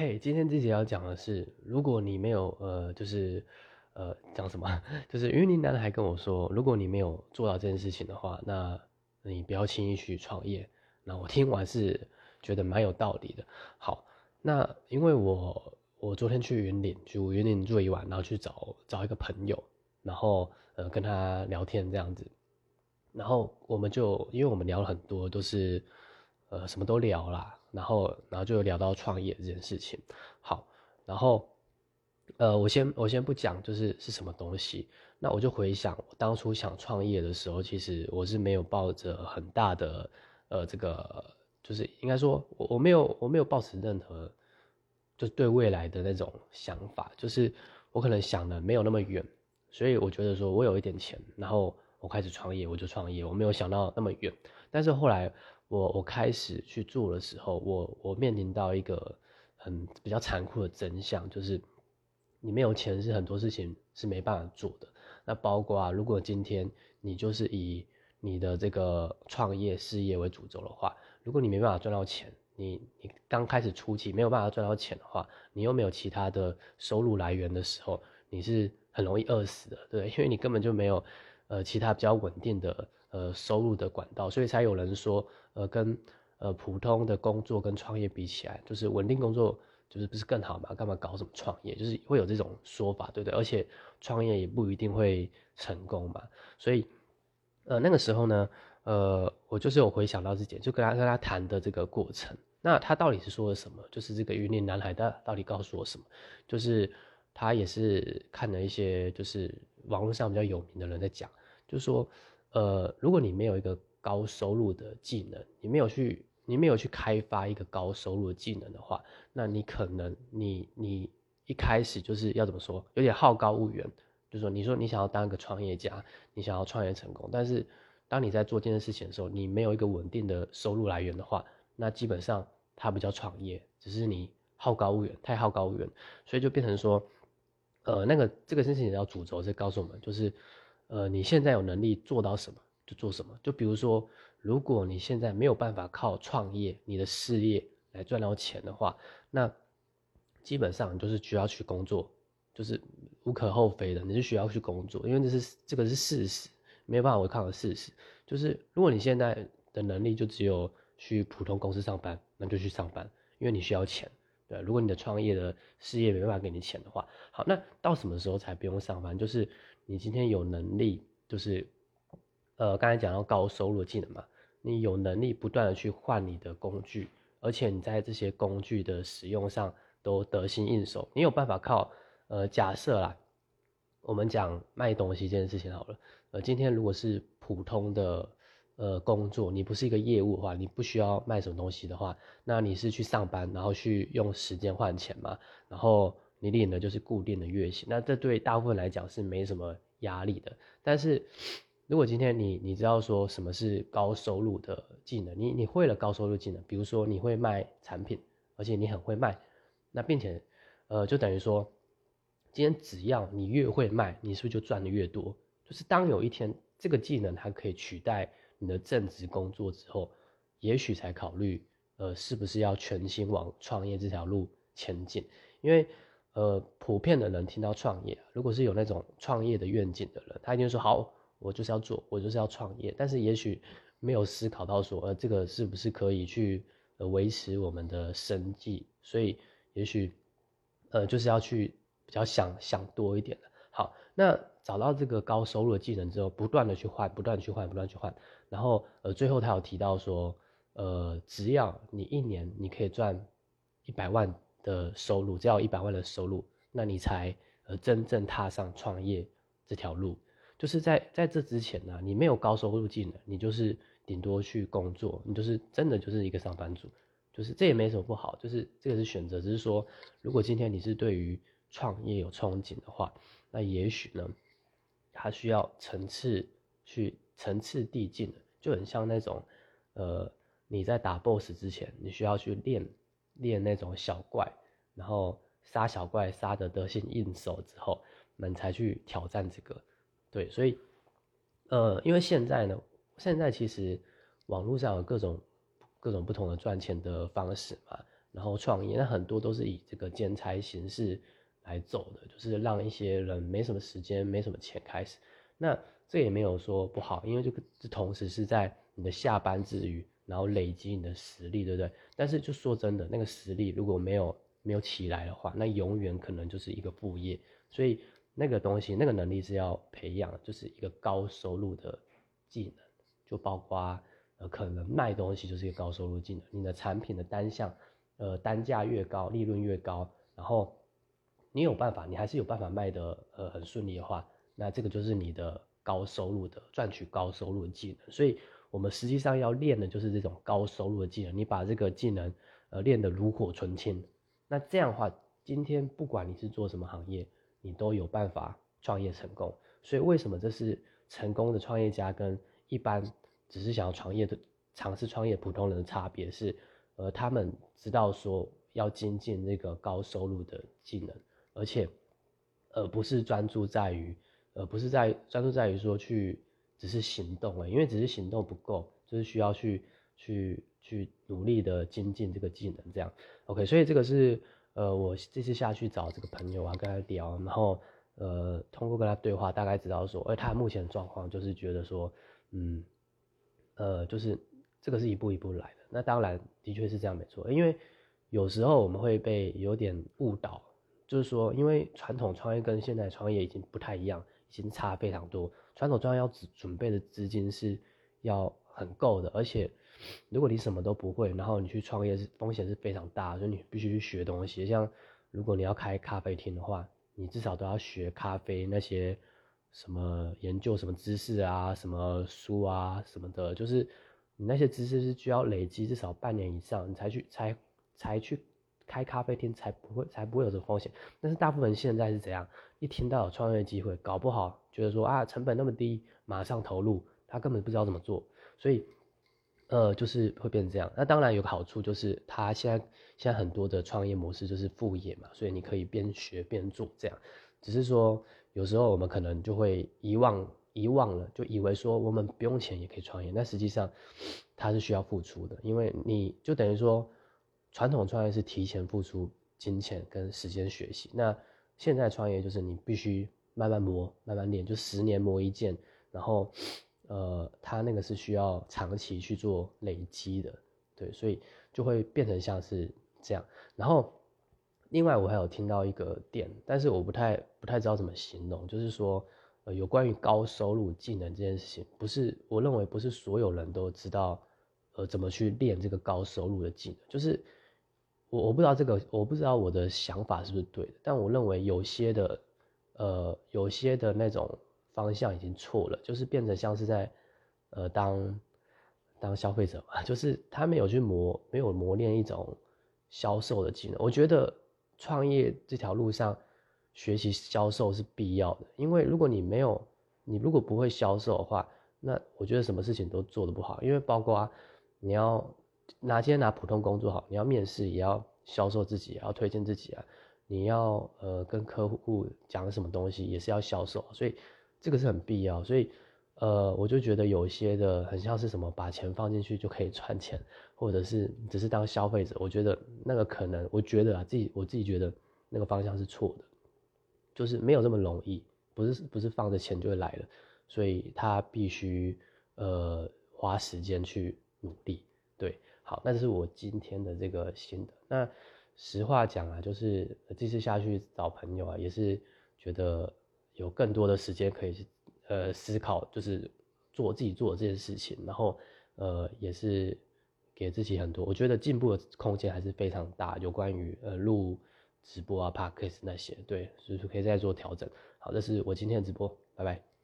嘿，今天这节要讲的是，如果你没有呃，就是呃，讲什么？就是云林男孩跟我说，如果你没有做到这件事情的话，那你不要轻易去创业。那我听完是觉得蛮有道理的。好，那因为我我昨天去云林，就云林住一晚，然后去找找一个朋友，然后呃跟他聊天这样子，然后我们就因为我们聊了很多，都是呃什么都聊啦。然后，然后就聊到创业这件事情。好，然后，呃，我先我先不讲，就是是什么东西。那我就回想我当初想创业的时候，其实我是没有抱着很大的，呃，这个就是应该说，我我没有我没有抱持任何，就对未来的那种想法，就是我可能想的没有那么远，所以我觉得说我有一点钱，然后我开始创业，我就创业，我没有想到那么远。但是后来。我我开始去做的时候，我我面临到一个很比较残酷的真相，就是你没有钱是很多事情是没办法做的。那包括啊，如果今天你就是以你的这个创业事业为主轴的话，如果你没办法赚到钱，你你刚开始初期没有办法赚到钱的话，你又没有其他的收入来源的时候，你是很容易饿死的，对，因为你根本就没有呃其他比较稳定的。呃，收入的管道，所以才有人说，呃，跟呃普通的工作跟创业比起来，就是稳定工作就是不是更好嘛？干嘛搞什么创业？就是会有这种说法，对不对？而且创业也不一定会成功嘛。所以，呃，那个时候呢，呃，我就是有回想到自己，就跟他跟他谈的这个过程。那他到底是说了什么？就是这个云林男孩他到底告诉我什么？就是他也是看了一些就是网络上比较有名的人在讲，就说。呃，如果你没有一个高收入的技能，你没有去，你没有去开发一个高收入的技能的话，那你可能你你一开始就是要怎么说，有点好高骛远，就是说，你说你想要当一个创业家，你想要创业成功，但是当你在做这件事情的时候，你没有一个稳定的收入来源的话，那基本上它不叫创业，只是你好高骛远，太好高骛远，所以就变成说，呃，那个这个事情要主轴是告诉我们，就是。呃，你现在有能力做到什么就做什么。就比如说，如果你现在没有办法靠创业、你的事业来赚到钱的话，那基本上就是需要去工作，就是无可厚非的，你是需要去工作，因为这是这个是事实，没有办法违抗的事实。就是如果你现在的能力就只有去普通公司上班，那就去上班，因为你需要钱。对，如果你的创业的事业没办法给你钱的话，好，那到什么时候才不用上班？就是。你今天有能力，就是，呃，刚才讲到高收入的技能嘛，你有能力不断的去换你的工具，而且你在这些工具的使用上都得心应手，你有办法靠，呃，假设啦，我们讲卖东西这件事情好了，呃，今天如果是普通的，呃，工作，你不是一个业务的话，你不需要卖什么东西的话，那你是去上班，然后去用时间换钱嘛，然后。你领的就是固定的月薪，那这对大部分来讲是没什么压力的。但是，如果今天你你知道说什么是高收入的技能，你你会了高收入技能，比如说你会卖产品，而且你很会卖，那并且，呃，就等于说，今天只要你越会卖，你是不是就赚的越多？就是当有一天这个技能它可以取代你的正职工作之后，也许才考虑，呃，是不是要全心往创业这条路前进，因为。呃，普遍的人听到创业，如果是有那种创业的愿景的人，他一定说好，我就是要做，我就是要创业。但是也许没有思考到说，呃，这个是不是可以去呃维持我们的生计？所以也许呃就是要去比较想想多一点的。好，那找到这个高收入的技能之后，不断的去换，不断去换，不断去换。然后呃最后他有提到说，呃，只要你一年你可以赚一百万。的收入只要一百万的收入，那你才呃真正踏上创业这条路。就是在在这之前呢，你没有高收入技能，你就是顶多去工作，你就是真的就是一个上班族。就是这也没什么不好，就是这个是选择，只是说如果今天你是对于创业有憧憬的话，那也许呢，它需要层次去层次递进的，就很像那种呃你在打 BOSS 之前，你需要去练。练那种小怪，然后杀小怪杀得得心应手之后，们才去挑战这个。对，所以，呃，因为现在呢，现在其实网络上有各种各种不同的赚钱的方式嘛，然后创业，那很多都是以这个兼差形式来走的，就是让一些人没什么时间、没什么钱开始。那这也没有说不好，因为这个这同时是在你的下班之余，然后累积你的实力，对不对？但是就说真的，那个实力如果没有没有起来的话，那永远可能就是一个副业。所以那个东西、那个能力是要培养，就是一个高收入的技能，就包括呃可能卖东西就是一个高收入技能，你的产品的单项呃单价越高，利润越高，然后你有办法，你还是有办法卖的呃很顺利的话，那这个就是你的。高收入的赚取高收入的技能，所以我们实际上要练的就是这种高收入的技能。你把这个技能呃练得炉火纯青，那这样的话，今天不管你是做什么行业，你都有办法创业成功。所以为什么这是成功的创业家跟一般只是想要创业的尝试创业普通人的差别是，呃，他们知道说要精进那个高收入的技能，而且而不是专注在于。而不是在专注在于说去只是行动了，因为只是行动不够，就是需要去去去努力的精进这个技能这样。OK，所以这个是呃我这次下去找这个朋友啊，跟他聊，然后呃通过跟他对话，大概知道说，哎，他目前状况就是觉得说，嗯，呃，就是这个是一步一步来的。那当然的确是这样没错，因为有时候我们会被有点误导，就是说，因为传统创业跟现在创业已经不太一样。已经差非常多。传统创业要准准备的资金是要很够的，而且如果你什么都不会，然后你去创业是风险是非常大，所以你必须去学东西。像如果你要开咖啡厅的话，你至少都要学咖啡那些什么研究什么知识啊、什么书啊什么的，就是你那些知识是需要累积至少半年以上，你才去才才去。开咖啡厅才不会才不会有这个风险，但是大部分现在是怎样？一听到有创业机会，搞不好觉得说啊成本那么低，马上投入，他根本不知道怎么做，所以呃就是会变这样。那当然有个好处就是，他现在现在很多的创业模式就是副业嘛，所以你可以边学边做这样。只是说有时候我们可能就会遗忘遗忘了，就以为说我们不用钱也可以创业，那实际上它是需要付出的，因为你就等于说。传统创业是提前付出金钱跟时间学习，那现在创业就是你必须慢慢磨、慢慢练，就十年磨一剑，然后，呃，他那个是需要长期去做累积的，对，所以就会变成像是这样。然后，另外我还有听到一个点，但是我不太不太知道怎么形容，就是说，呃，有关于高收入技能这件事情，不是我认为不是所有人都知道，呃，怎么去练这个高收入的技能，就是。我我不知道这个，我不知道我的想法是不是对的，但我认为有些的，呃，有些的那种方向已经错了，就是变成像是在，呃，当当消费者嘛，就是他没有去磨，没有磨练一种销售的技能。我觉得创业这条路上学习销售是必要的，因为如果你没有，你如果不会销售的话，那我觉得什么事情都做得不好，因为包括啊你要。拿今天拿普通工作好，你要面试也要销售自己，也要推荐自己啊。你要呃跟客户讲什么东西，也是要销售，所以这个是很必要。所以呃，我就觉得有些的很像是什么，把钱放进去就可以赚钱，或者是只是当消费者，我觉得那个可能，我觉得啊自己我自己觉得那个方向是错的，就是没有这么容易，不是不是放着钱就会来了，所以他必须呃花时间去努力，对。好，那这是我今天的这个心得。那实话讲啊，就是这次下去找朋友啊，也是觉得有更多的时间可以呃思考，就是做自己做的这件事情，然后呃也是给自己很多，我觉得进步的空间还是非常大。有关于呃录直播啊、podcast 那些，对，所以可以再做调整。好，这是我今天的直播，拜拜。